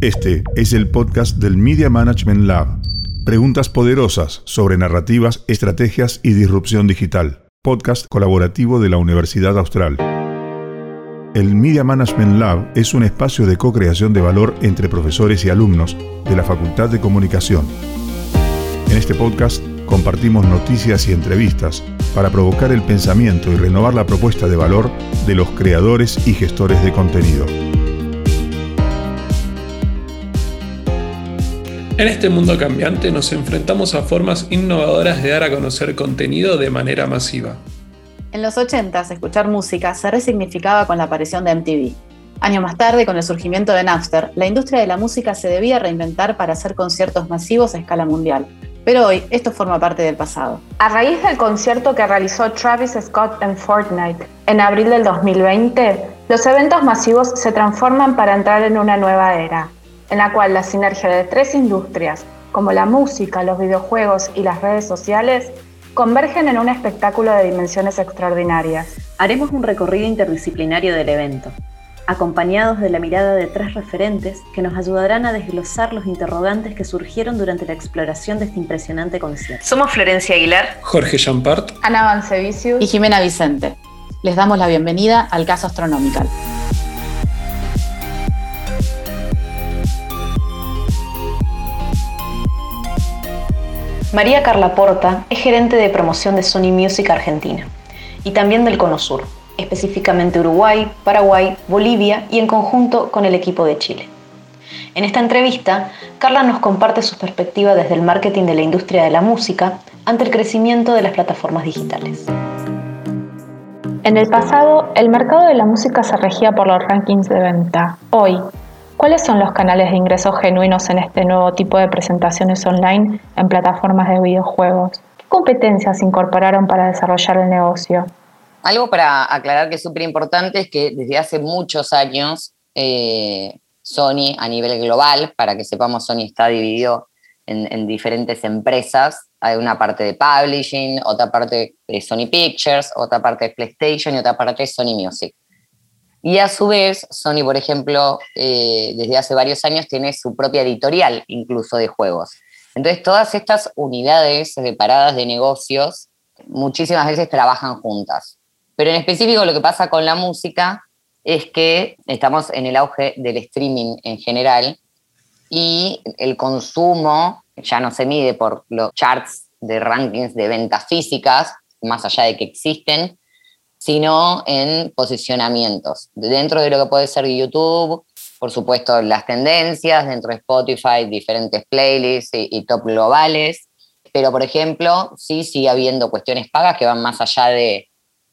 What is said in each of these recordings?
Este es el podcast del Media Management Lab. Preguntas poderosas sobre narrativas, estrategias y disrupción digital. Podcast colaborativo de la Universidad Austral. El Media Management Lab es un espacio de co-creación de valor entre profesores y alumnos de la Facultad de Comunicación. En este podcast compartimos noticias y entrevistas para provocar el pensamiento y renovar la propuesta de valor de los creadores y gestores de contenido. En este mundo cambiante nos enfrentamos a formas innovadoras de dar a conocer contenido de manera masiva. En los 80 escuchar música se resignificaba con la aparición de MTV. Años más tarde, con el surgimiento de Napster, la industria de la música se debía reinventar para hacer conciertos masivos a escala mundial. Pero hoy esto forma parte del pasado. A raíz del concierto que realizó Travis Scott en Fortnite en abril del 2020, los eventos masivos se transforman para entrar en una nueva era, en la cual la sinergia de tres industrias, como la música, los videojuegos y las redes sociales, convergen en un espectáculo de dimensiones extraordinarias. Haremos un recorrido interdisciplinario del evento, acompañados de la mirada de tres referentes que nos ayudarán a desglosar los interrogantes que surgieron durante la exploración de este impresionante concierto. Somos Florencia Aguilar, Jorge Champart, Ana Bancevicius y Jimena Vicente. Les damos la bienvenida al caso Astronomical. María Carla Porta es gerente de promoción de Sony Music Argentina y también del Cono Sur, específicamente Uruguay, Paraguay, Bolivia y en conjunto con el equipo de Chile. En esta entrevista, Carla nos comparte su perspectiva desde el marketing de la industria de la música ante el crecimiento de las plataformas digitales. En el pasado, el mercado de la música se regía por los rankings de venta. Hoy, ¿Cuáles son los canales de ingresos genuinos en este nuevo tipo de presentaciones online en plataformas de videojuegos? ¿Qué competencias incorporaron para desarrollar el negocio? Algo para aclarar que es súper importante es que desde hace muchos años eh, Sony a nivel global, para que sepamos, Sony está dividido en, en, diferentes empresas. Hay una parte de publishing, otra parte de Sony Pictures, otra parte de PlayStation y otra parte de Sony Music. Y a su vez, Sony, por ejemplo, eh, desde hace varios años tiene su propia editorial, incluso de juegos. Entonces, todas estas unidades separadas de negocios muchísimas veces trabajan juntas. Pero en específico lo que pasa con la música es que estamos en el auge del streaming en general y el consumo ya no se mide por los charts de rankings de ventas físicas, más allá de que existen, sino en posicionamientos. Dentro de lo que puede ser YouTube, por supuesto, las tendencias, dentro de Spotify, diferentes playlists y, top globales. Pero, por ejemplo, sí sigue habiendo cuestiones pagas que van más allá de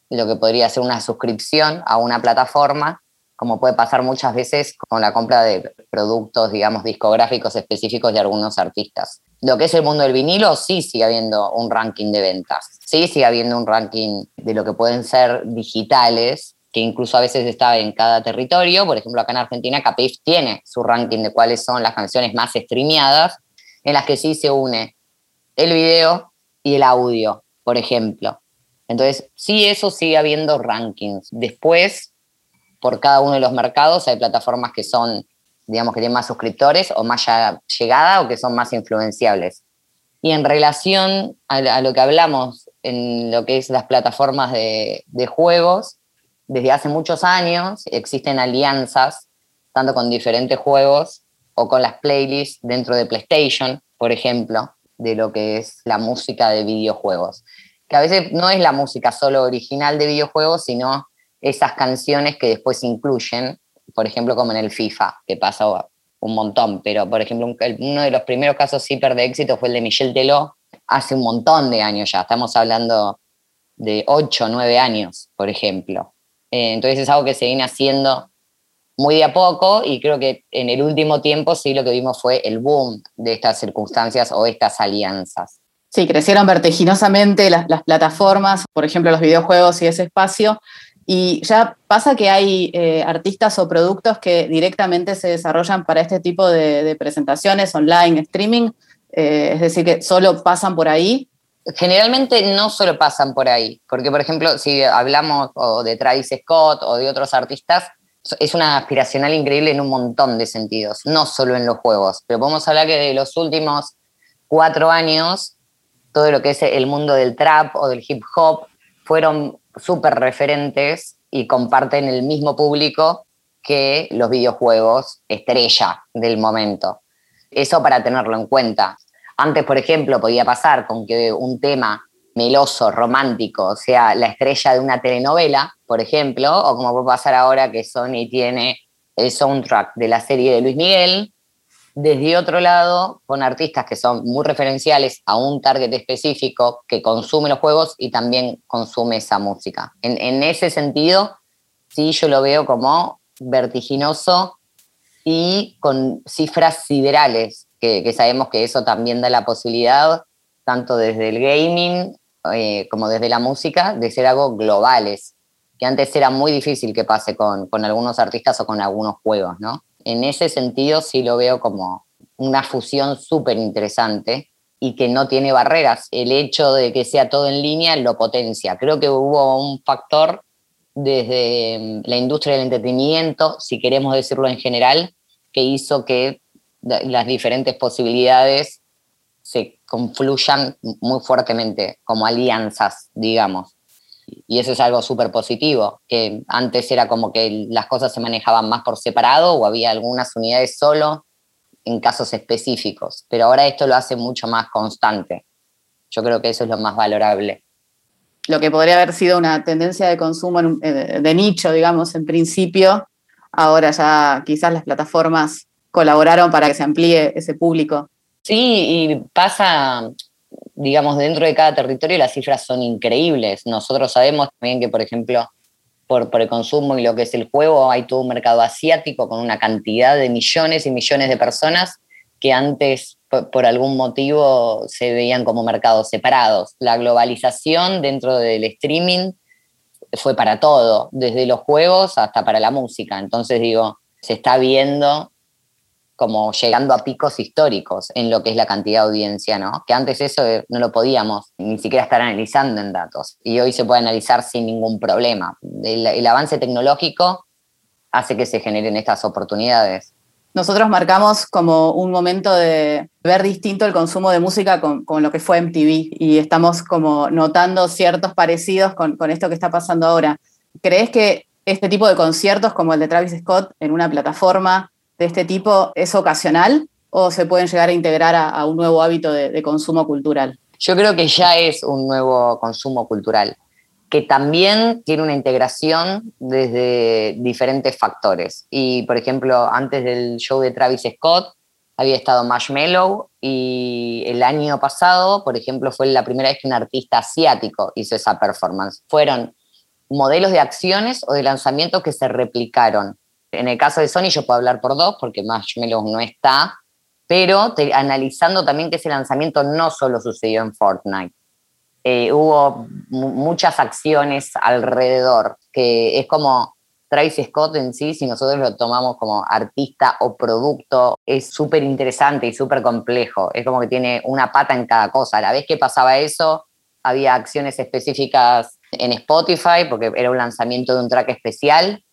lo que podría ser una suscripción a una plataforma, como puede pasar muchas veces con la compra de productos, digamos, discográficos específicos de algunos artistas. Lo que es el mundo del vinilo, sí sigue habiendo un ranking de ventas, sí sigue habiendo un ranking de lo que pueden ser digitales, que incluso a veces está en cada territorio. Por ejemplo, acá en Argentina, Capif tiene su ranking de cuáles son las canciones más streameadas, en las que sí se une el video y el audio, por ejemplo. Entonces, sí, eso sigue habiendo rankings. Después, por cada uno de los mercados. Hay plataformas que son, digamos, que tienen más suscriptores o más llegada o que son más influenciables. Y en relación a, lo que hablamos en lo que es las plataformas de, de juegos, desde hace muchos años existen alianzas, tanto con diferentes juegos o con las playlists dentro de PlayStation, por ejemplo, de lo que es la música de videojuegos. Que a veces no es la música solo original de videojuegos, sino esas canciones que después incluyen, por ejemplo, como en el FIFA, que pasa un montón, pero por ejemplo, uno de los primeros casos hiper de éxito fue el de Michel Teló, hace un montón de años ya, estamos hablando de 8 o 9 años, por ejemplo. Eh, entonces es algo que se viene haciendo muy de a poco y creo que en el último tiempo sí lo que vimos fue el boom de estas circunstancias o estas alianzas. Sí, crecieron vertiginosamente las plataformas, por ejemplo, los videojuegos y ese espacio, y ya pasa que hay eh, artistas o productos que directamente se desarrollan para este tipo de, presentaciones online, streaming, eh, es decir, que solo pasan por ahí. Generalmente no solo pasan por ahí, porque por ejemplo, si hablamos de Travis Scott o de otros artistas, es una aspiracional increíble en un montón de sentidos, no solo en los juegos, pero podemos hablar que de los últimos cuatro años, todo lo que es el mundo del trap o del hip hop fueron súper referentes y comparten el mismo público que los videojuegos estrella del momento. Eso para tenerlo en cuenta. Antes, por ejemplo, podía pasar con que un tema meloso, romántico, sea la estrella de una telenovela, por ejemplo, o como puede pasar ahora que Sony tiene el soundtrack de la serie de Luis Miguel, desde otro lado, con artistas que son muy referenciales a un target específico que consume los juegos y también consume esa música. En, ese sentido, sí, yo lo veo como vertiginoso y con cifras siderales, que, sabemos que eso también da la posibilidad, tanto desde el gaming eh, como desde la música, de ser algo globales, que antes era muy difícil que pase con algunos artistas o con algunos juegos, ¿no? En ese sentido sí lo veo como una fusión súper interesante y que no tiene barreras. El hecho de que sea todo en línea lo potencia. Creo que hubo un factor desde mm, la industria del entretenimiento, si queremos decirlo en general, que hizo que las diferentes posibilidades se confluyan muy fuertemente como alianzas, digamos. Y eso es algo súper positivo, que antes era como que las cosas se manejaban más por separado o había algunas unidades solo en casos específicos, pero ahora esto lo hace mucho más constante. Yo creo que eso es lo más valorable. Lo que podría haber sido una tendencia de consumo eh, de nicho, digamos, en principio, ahora ya quizás las plataformas colaboraron para que se amplíe ese público. Sí, y pasa, digamos, dentro de cada territorio las cifras son increíbles. Nosotros sabemos también que, por ejemplo, por, el consumo y lo que es el juego, hay todo un mercado asiático con una cantidad de millones y millones de personas que antes, por, algún motivo, se veían como mercados separados. La globalización dentro del streaming fue para todo, desde los juegos hasta para la música. Entonces, digo, se está viendo como llegando a picos históricos en lo que es la cantidad de audiencia, ¿no? Que antes eso eh, no lo podíamos ni siquiera estar analizando en datos y hoy se puede analizar sin ningún problema. El, avance tecnológico hace que se generen estas oportunidades. Nosotros marcamos como un momento de ver distinto el consumo de música con, lo que fue MTV y estamos como notando ciertos parecidos con, con esto que está pasando ahora. ¿Crees que este tipo de conciertos como el de Travis Scott en una plataforma de este tipo es ocasional o se pueden llegar a integrar a, un nuevo hábito de, consumo cultural? Yo creo que ya es un nuevo consumo cultural, que también tiene una integración desde diferentes factores. Y, por ejemplo, antes del show de Travis Scott, había estado Marshmello y el año pasado, por ejemplo, fue la primera vez que un artista asiático hizo esa performance. Fueron modelos de acciones o de lanzamientos que se replicaron en el caso de Sony yo puedo hablar por dos porque Marshmallow no está, pero analizando también que ese lanzamiento no solo sucedió en Fortnite. Eh, hubo muchas acciones alrededor, que es como Travis Scott en sí, si nosotros lo tomamos como artista o producto, es súper interesante y súper complejo. Es como que tiene una pata en cada cosa. A la vez que pasaba eso, había acciones específicas en Spotify, porque era un lanzamiento de un track especial,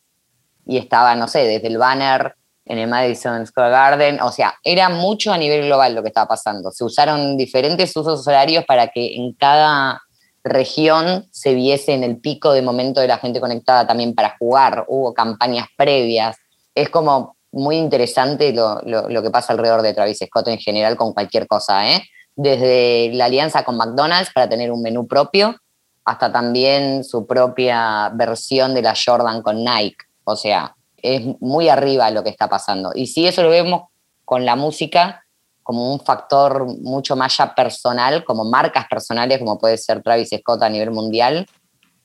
y estaba, no sé, desde el banner en el Madison Square Garden, o sea, era mucho a nivel global lo que estaba pasando. Se usaron diferentes usos horarios para que en cada región se viese en el pico de momento de la gente conectada también para jugar, hubo campañas previas. Es como muy interesante lo, lo, que pasa alrededor de Travis Scott en general con cualquier cosa, ¿eh? Desde la alianza con McDonald's para tener un menú propio, hasta también su propia versión de la Jordan con Nike. O sea, es muy arriba lo que está pasando. Y si eso lo vemos con la música como un factor mucho más ya personal, como marcas personales, como puede ser Travis Scott a nivel mundial,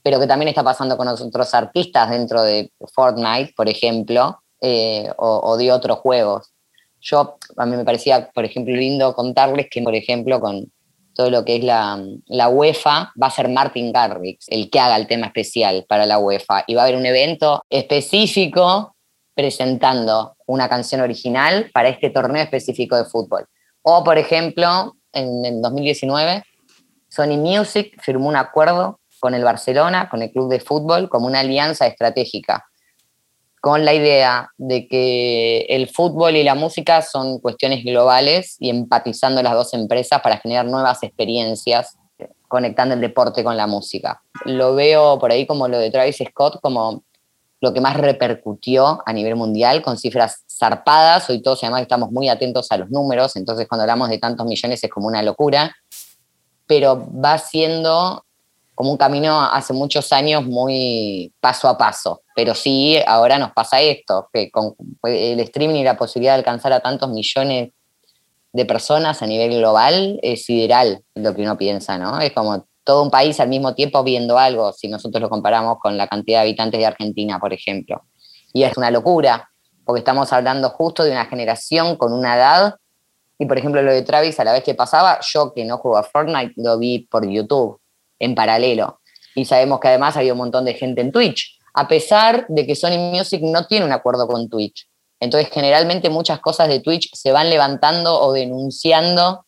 pero que también está pasando con otros artistas dentro de Fortnite, por ejemplo, eh, o, o, de otros juegos. Yo, a mí me parecía, por ejemplo, lindo contarles que, por ejemplo, con todo lo que es la, UEFA, va a ser Martin Garrix el que haga el tema especial para la UEFA. Y va a haber un evento específico presentando una canción original para este torneo específico de fútbol. O, por ejemplo, en el 2019, Sony Music firmó un acuerdo con el Barcelona, con el club de fútbol, como una alianza estratégica. Con la idea de que el fútbol y la música son cuestiones globales y empatizando las dos empresas para generar nuevas experiencias, conectando el deporte con la música. Lo veo por ahí como lo de Travis Scott, como lo que más repercutió a nivel mundial con cifras zarpadas. Hoy todos además estamos muy atentos a los números, entonces cuando hablamos de tantos millones es como una locura, pero va siendo como un camino hace muchos años muy paso a paso. Pero sí, ahora nos pasa esto, que con el streaming y la posibilidad de alcanzar a tantos millones de personas a nivel global es sideral lo que uno piensa, ¿no? Es como todo un país al mismo tiempo viendo algo, si nosotros lo comparamos con la cantidad de habitantes de Argentina, por ejemplo. Y es una locura, porque estamos hablando justo de una generación con una edad, y por ejemplo lo de Travis, a la vez que pasaba, yo que no juego a Fortnite, lo vi por YouTube, en paralelo. Y sabemos que además había un montón de gente en Twitch, a pesar de que Sony Music no tiene un acuerdo con Twitch. Entonces, generalmente muchas cosas de Twitch se van levantando o denunciando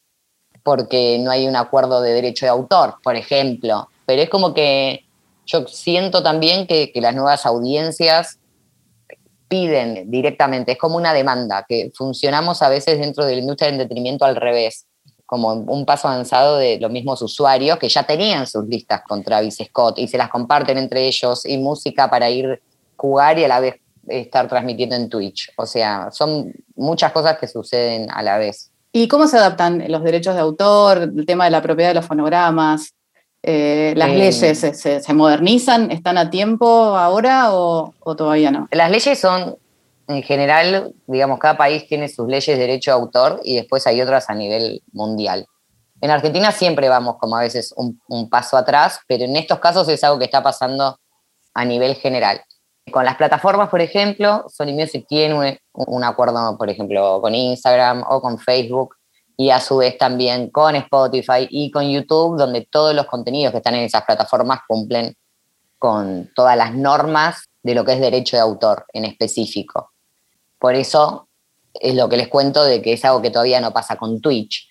porque no hay un acuerdo de derecho de autor, por ejemplo. Pero es como que yo siento también que, las nuevas audiencias piden directamente, es como una demanda, que funcionamos a veces dentro de la industria del entretenimiento al revés, como un paso avanzado de los mismos usuarios que ya tenían sus listas con Travis Scott y se las comparten entre ellos y música para ir jugar y a la vez estar transmitiendo en Twitch. O sea, son muchas cosas que suceden a la vez. ¿Y cómo se adaptan los derechos de autor, el tema de la propiedad de los fonogramas? Eh, ¿Las eh, leyes se, modernizan? ¿Están a tiempo ahora o, todavía no? Las leyes son, en general, digamos, cada país tiene sus leyes de derecho de autor y después hay otras a nivel mundial. En Argentina siempre vamos como a veces un, un paso atrás, pero en estos casos es algo que está pasando a nivel general. Con las plataformas, por ejemplo, Sony Music tiene un, acuerdo, por ejemplo, con Instagram o con Facebook y a su vez también con Spotify y con YouTube, donde todos los contenidos que están en esas plataformas cumplen con todas las normas de lo que es derecho de autor en específico. Por eso es lo que les cuento de que es algo que todavía no pasa con Twitch.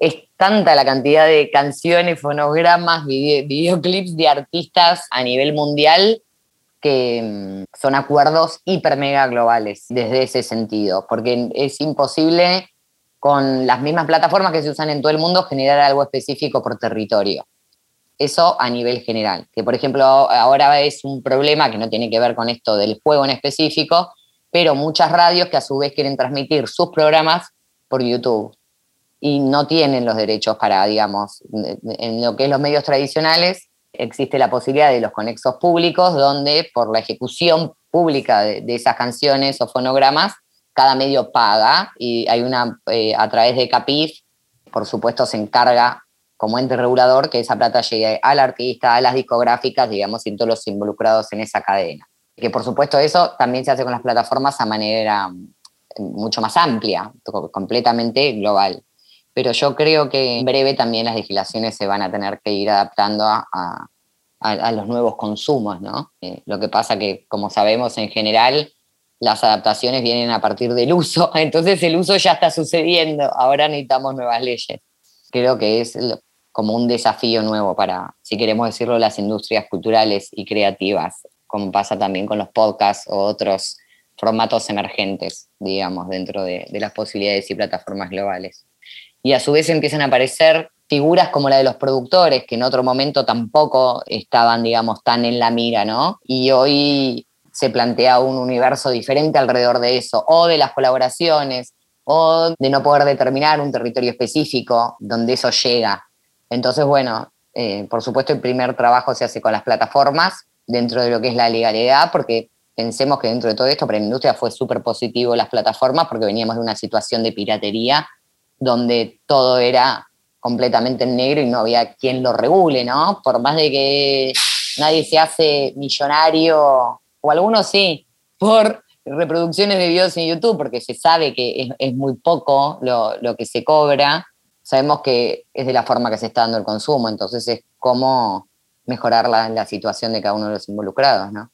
Es tanta la cantidad de canciones, fonogramas, videoclips de artistas a nivel mundial que mm, son acuerdos hiper mega globales desde ese sentido, porque es imposible con las mismas plataformas que se usan en todo el mundo generar algo específico por territorio. Eso a nivel general, que por ejemplo ahora es un problema que no tiene que ver con esto del juego en específico, pero muchas radios que a su vez quieren transmitir sus programas por YouTube y no tienen los derechos para, digamos, en lo que es los medios tradicionales, existe la posibilidad de los conexos públicos, donde por la ejecución pública de, esas canciones o fonogramas, cada medio paga y hay una, eh, a través de CAPIF, por supuesto, se encarga como ente regulador que esa plata llegue al artista, a las discográficas, digamos, y todos los involucrados en esa cadena. Que por supuesto eso también se hace con las plataformas a manera mm, mucho más amplia, completamente global pero yo creo que en breve también las legislaciones se van a tener que ir adaptando a, los nuevos consumos, ¿no? Eh, lo que pasa que, como sabemos, en general las adaptaciones vienen a partir del uso, entonces el uso ya está sucediendo, ahora necesitamos nuevas leyes. Creo que es como un desafío nuevo para, si queremos decirlo, las industrias culturales y creativas, como pasa también con los podcasts o otros formatos emergentes, digamos, dentro de las posibilidades y plataformas globales y a su vez empiezan a aparecer figuras como la de los productores, que en otro momento tampoco estaban, digamos, tan en la mira, ¿no? Y hoy se plantea un universo diferente alrededor de eso, o de las colaboraciones, o de no poder determinar un territorio específico donde eso llega. Entonces, bueno, eh, por supuesto el primer trabajo se hace con las plataformas dentro de lo que es la legalidad, porque pensemos que dentro de todo esto para la industria fue súper positivo las plataformas porque veníamos de una situación de piratería donde todo era completamente negro y no había quien lo regule, ¿no? Por más de que nadie se hace millonario, o algunos sí, por reproducciones de videos en YouTube, porque se sabe que es, muy poco lo, que se cobra, sabemos que es de la forma que se está dando el consumo, entonces es cómo mejorar la, situación de cada uno de los involucrados, ¿no?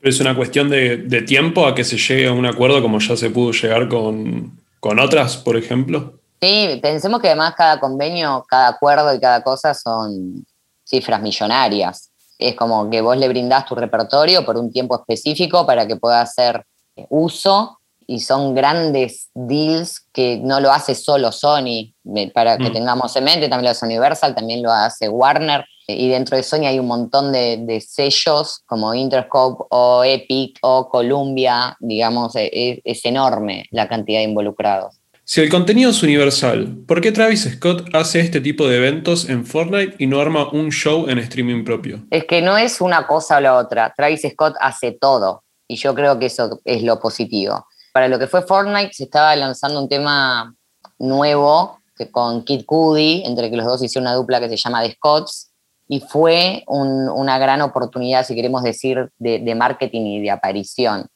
¿Es una cuestión de, tiempo a que se llegue a un acuerdo como ya se pudo llegar con, con otras, por ejemplo? Sí, pensemos que además cada convenio, cada acuerdo y cada cosa son cifras millonarias. Es como que vos le brindás tu repertorio por un tiempo específico para que pueda hacer uso y son grandes deals que no lo hace solo Sony, para que mm. tengamos en mente, también lo hace Universal, también lo hace Warner, y dentro de Sony hay un montón de, sellos como Interscope o Epic o Columbia, digamos, es, e, es enorme la cantidad de involucrados. Si el contenido es universal, ¿por qué Travis Scott hace este tipo de eventos en Fortnite y no arma un show en streaming propio? Es que no es una cosa o la otra. Travis Scott hace todo y yo creo que eso es lo positivo. Para lo que fue Fortnite se estaba lanzando un tema nuevo que con Kid Cudi, entre que los dos hicieron una dupla que se llama The Scotts, y fue una gran oportunidad, si queremos decir, de marketing y de aparición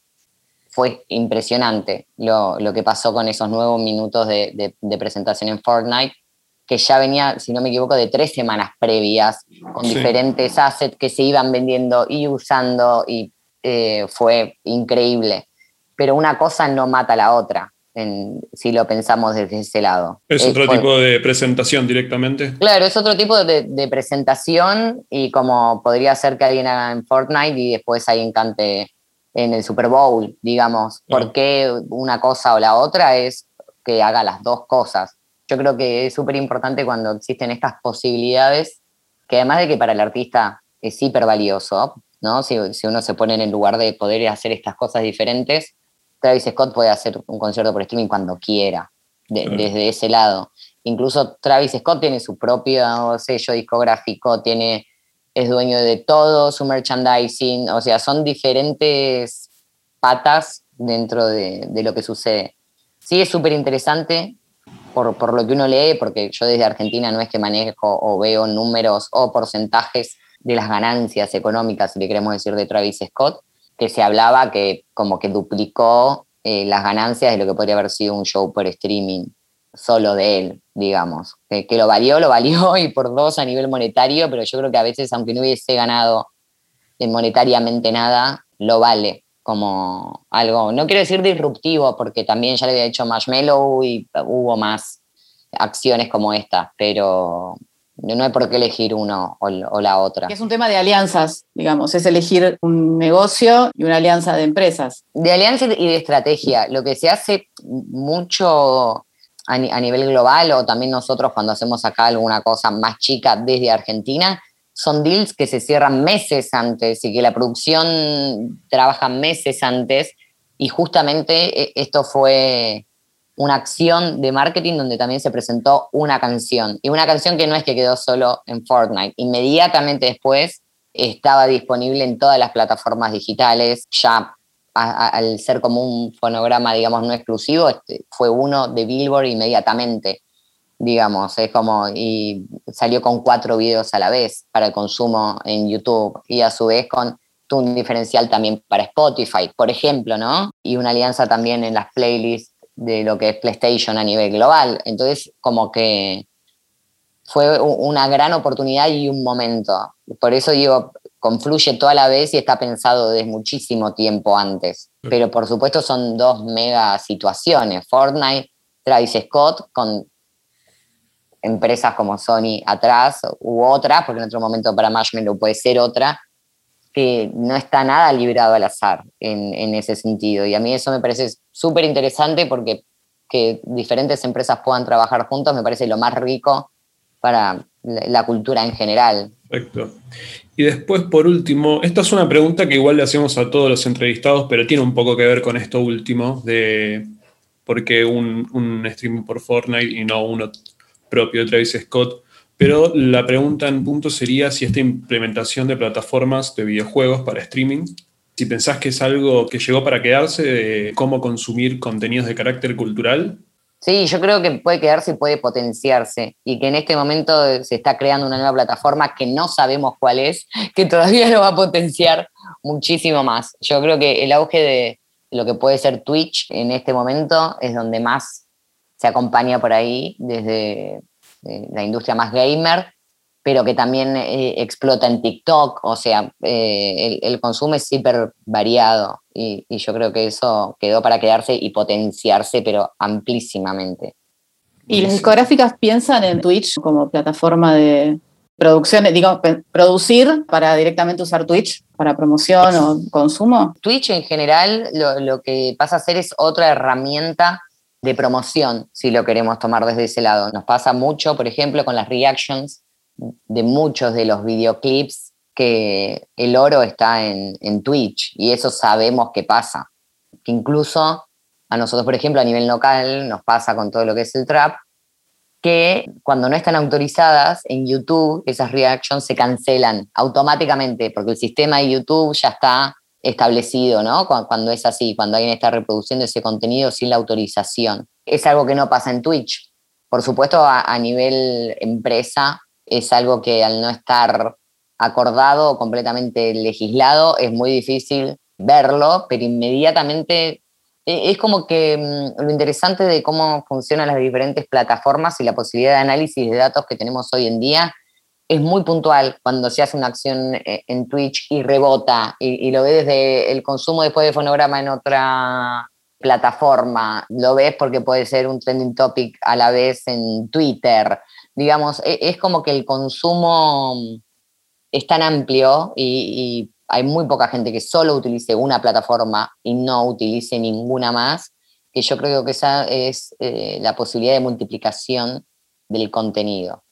fue impresionante lo, que pasó con esos nuevos minutos de, presentación en Fortnite, que ya venía, si no me equivoco, de tres semanas previas, con diferentes assets que se iban vendiendo y usando, y eh, fue increíble. Pero una cosa no mata a la otra. Si lo pensamos desde ese lado. ¿Es otro tipo de presentación directamente? Claro, es otro tipo de, de, presentación y como podría ser que alguien haga en Fortnite y después alguien cante en el Super Bowl, digamos. ¿Por qué una cosa o la otra? Es que haga las dos cosas. Yo creo que es súper importante cuando existen estas posibilidades, que además de que para el artista es hiper valioso, ¿no? Si, uno se pone en el lugar de poder hacer estas cosas diferentes, Travis Scott puede hacer un concierto por streaming cuando quiera, desde ese lado. Incluso Travis Scott tiene su propio sello discográfico, tiene es dueño de todo su merchandising, o sea, son diferentes patas dentro de, lo que sucede. Sí, es súper interesante por, por, lo que uno lee, porque yo desde Argentina no es que manejo o veo números o porcentajes de las ganancias económicas, si le queremos decir, de Travis Scott, que se hablaba que como que duplicó eh, las ganancias de lo que podría haber sido un show por streaming solo de él, digamos. Que, lo valió, lo valió y por dos a nivel monetario, pero yo creo que a veces, aunque no hubiese ganado monetariamente nada, lo vale como algo, no quiero decir disruptivo, porque también ya le había hecho Marshmallow y hubo más acciones como esta, pero no hay por qué elegir uno o, o, la otra. Es un tema de alianzas, digamos, es elegir un negocio y una alianza de empresas. De alianza y de estrategia. Lo que se hace mucho a, nivel global o también nosotros cuando hacemos acá alguna cosa más chica desde Argentina, son deals que se cierran meses antes y que la producción trabaja meses antes y justamente e, esto fue una acción de marketing donde también se presentó una canción. Y una canción que no es que quedó solo en Fortnite, inmediatamente después estaba disponible en todas las plataformas digitales, ya al ser como un fonograma, digamos, no exclusivo, este, fue uno de Billboard inmediatamente, digamos, es como, y salió con cuatro videos a la vez para el consumo en YouTube. Y a su vez con un diferencial también para Spotify, por ejemplo, ¿no? Y una alianza también en las playlists de lo que es PlayStation a nivel global. Entonces, como que fue una gran oportunidad y un momento. Por eso digo, confluye toda la vez y está pensado desde muchísimo tiempo antes. Pero por supuesto son dos mega situaciones. Fortnite, Travis Scott, con empresas como Sony atrás, u otra, porque en otro momento para Marshmallow puede ser otra, que no está nada librado al azar en, ese sentido. Y a mí eso me parece súper interesante porque que diferentes empresas puedan trabajar juntos me parece lo más rico para la cultura en general. Perfecto. Y después, por último, esta es una pregunta que igual le hacemos a todos los entrevistados, pero tiene un poco que ver con esto último, de por qué un, un streaming por Fortnite y no uno propio de Travis Scott. Pero la pregunta en punto sería si esta implementación de plataformas de videojuegos para streaming, si pensás que es algo que llegó para quedarse, de cómo consumir contenidos de carácter cultural, Sí, yo creo que puede quedarse y puede potenciarse y que en este momento se está creando una nueva plataforma que no sabemos cuál es, que todavía lo va a potenciar muchísimo más. Yo creo que el auge de lo que puede ser Twitch en este momento es donde más se acompaña por ahí desde eh, la industria más gamer pero que también eh, explota en TikTok, o sea, eh, el, consumo es hiper variado y, yo creo que eso quedó para quedarse y potenciarse, pero amplísimamente. ¿Y las discográficas piensan en Twitch como plataforma de, producciones, digo, producir para directamente usar Twitch para promoción o consumo? Twitch en general lo, lo, que pasa a ser es otra herramienta de promoción, si lo queremos tomar desde ese lado. Nos pasa mucho, por ejemplo, con las reactions de muchos de los videoclips que el oro está en, en Twitch y eso sabemos que pasa. Que incluso a nosotros, por ejemplo, a nivel local nos pasa con todo lo que es el trap, que cuando no están autorizadas en YouTube, esas reactions se cancelan automáticamente, porque el sistema de YouTube ya está establecido, ¿no? Cuando es así, cuando alguien está reproduciendo ese contenido sin la autorización. Es algo que no pasa en Twitch. Por supuesto, a, nivel empresa, es algo que al no estar acordado o completamente legislado, es muy difícil verlo, pero inmediatamente e, es como que mm, lo interesante de cómo funcionan las diferentes plataformas y la posibilidad de análisis de datos que tenemos hoy en día es muy puntual cuando se hace una acción eh, en Twitch y rebota y, lo ves desde el consumo después de fonograma en otra plataforma, lo ves porque puede ser un trending topic a la vez en Twitter, digamos, e, es como que el consumo es tan amplio y, hay muy poca gente que solo utilice una plataforma y no utilice ninguna más, que yo creo que esa es eh, la posibilidad de multiplicación del contenido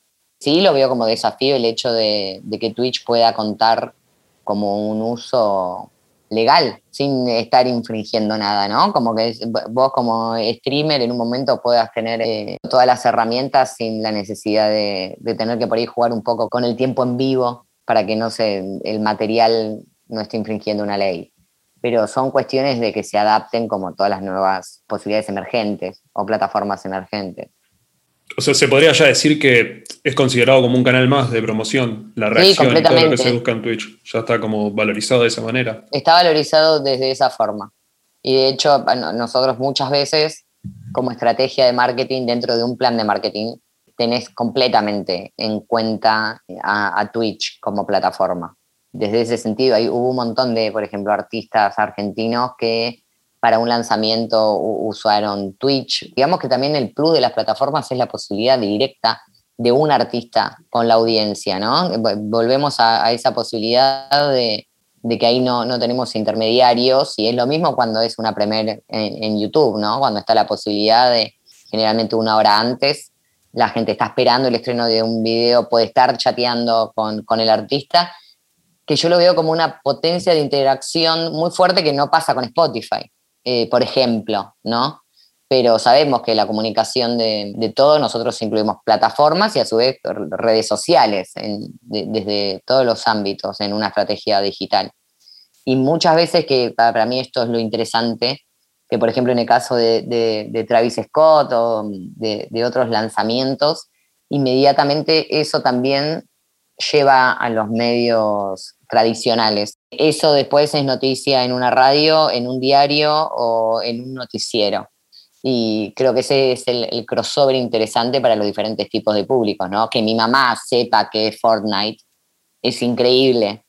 sí lo veo como desafío el hecho de, que Twitch pueda contar como un uso legal, sin estar infringiendo nada, ¿no? Como que vos como streamer en un momento puedas tener eh, todas las herramientas sin la necesidad de, tener que por ahí jugar un poco con el tiempo en vivo para que no se, el material no esté infringiendo una ley. Pero son cuestiones de que se adapten como todas las nuevas posibilidades emergentes o plataformas emergentes. O sea, se podría ya decir que es considerado como un canal más de promoción, la reacción y todo lo que se busca en Twitch. Ya está como valorizado de esa manera. Está valorizado desde esa forma. Y de hecho, nosotros muchas veces, como estrategia de marketing, dentro de un plan de marketing, tenés completamente en cuenta a, a Twitch como plataforma. Desde ese sentido, hay, hubo un montón de, por ejemplo, artistas argentinos que para un lanzamiento usaron Twitch. Digamos que también el plus de las plataformas es la posibilidad directa de un artista con la audiencia, ¿no? Volvemos a, esa posibilidad de, que ahí no, no, tenemos intermediarios y es lo mismo cuando es una premier en, YouTube, ¿no? Cuando está la posibilidad de generalmente una hora antes, la gente está esperando el estreno de un video, puede estar chateando con, con el artista, que yo lo veo como una potencia de interacción muy fuerte que no pasa con Spotify. Eh, por ejemplo, ¿no? Pero sabemos que la comunicación de, todos, nosotros incluimos plataformas y a su vez redes sociales desde todos los ámbitos en una estrategia digital. Y muchas veces que para, mí esto es lo interesante, que por ejemplo en el caso de, Travis Scott o de otros lanzamientos, inmediatamente eso también lleva a los medios tradicionales. Eso después es noticia en una radio, en un diario o en un noticiero. Y creo que ese es el, crossover interesante para los diferentes tipos de públicos, ¿no? Que mi mamá sepa que Fortnite es increíble.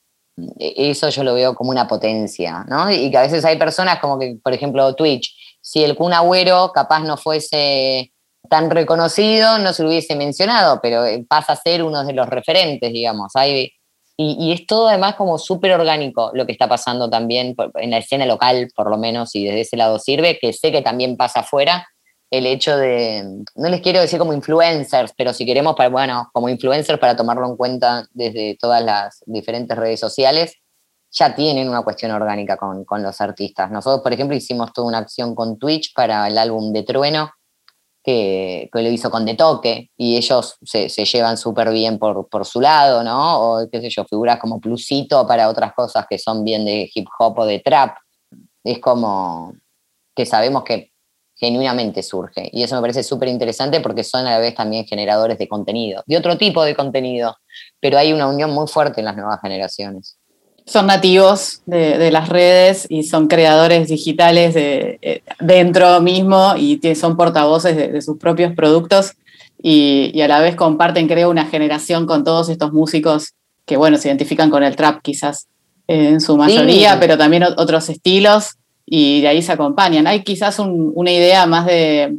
E, eso yo lo veo como una potencia, ¿no? Y que a veces hay personas como que, por ejemplo, Twitch, si el Kun Agüero capaz no fuese tan reconocido, no se lo hubiese mencionado, pero eh, pasa a ser uno de los referentes, digamos. Hay, y, es todo además como súper orgánico lo que está pasando también en la escena local, por lo menos, y desde ese lado sirve, que sé que también pasa afuera, el hecho de, no les quiero decir como influencers, pero si queremos, para, bueno, como influencers para tomarlo en cuenta desde todas las diferentes redes sociales, ya tienen una cuestión orgánica con, con los artistas. Nosotros, por ejemplo, hicimos toda una acción con Twitch para el álbum de Trueno, que, lo hizo con De Toque, y ellos se, llevan súper bien por, su lado, ¿no? O qué sé yo, figuras como Plusito para otras cosas que son bien de hip hop o de trap. Es como que sabemos que genuinamente surge. Y eso me parece súper interesante porque son a la vez también generadores de contenido, de otro tipo de contenido, pero hay una unión muy fuerte en las nuevas generaciones son nativos de, las redes y son creadores digitales de, eh, dentro mismo y son portavoces de, sus propios productos y, a la vez comparten, creo, una generación con todos estos músicos que, bueno, se identifican con el trap quizás en su mayoría, pero también otros estilos y de ahí se acompañan. Hay quizás una idea más de,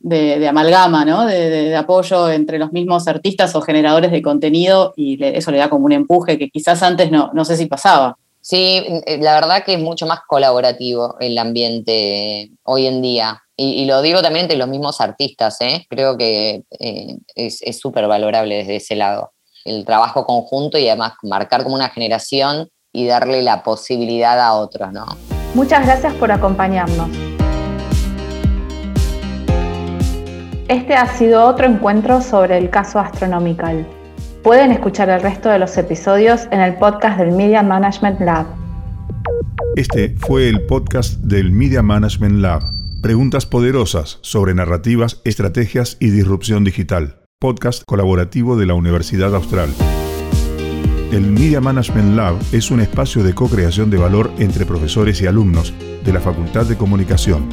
de, amalgama, ¿no? De, apoyo entre los mismos artistas o generadores de contenido y eso le da como un empuje que quizás antes no, no sé si pasaba. Sí, eh, la verdad que es mucho más colaborativo el ambiente hoy en día. Y, lo digo también entre los mismos artistas, ¿eh? creo que eh, es súper valorable desde ese lado. El trabajo conjunto y además marcar como una generación y darle la posibilidad a otros, ¿no? Muchas gracias por acompañarnos. Este ha sido otro encuentro sobre el caso Astronomical. Pueden escuchar el resto de los episodios en el podcast del Media Management Lab. Este fue el podcast del Media Management Lab. Preguntas poderosas sobre narrativas, estrategias y disrupción digital. Podcast colaborativo de la Universidad Austral. El Media Management Lab es un espacio de co-creación de valor entre profesores y alumnos de la Facultad de Comunicación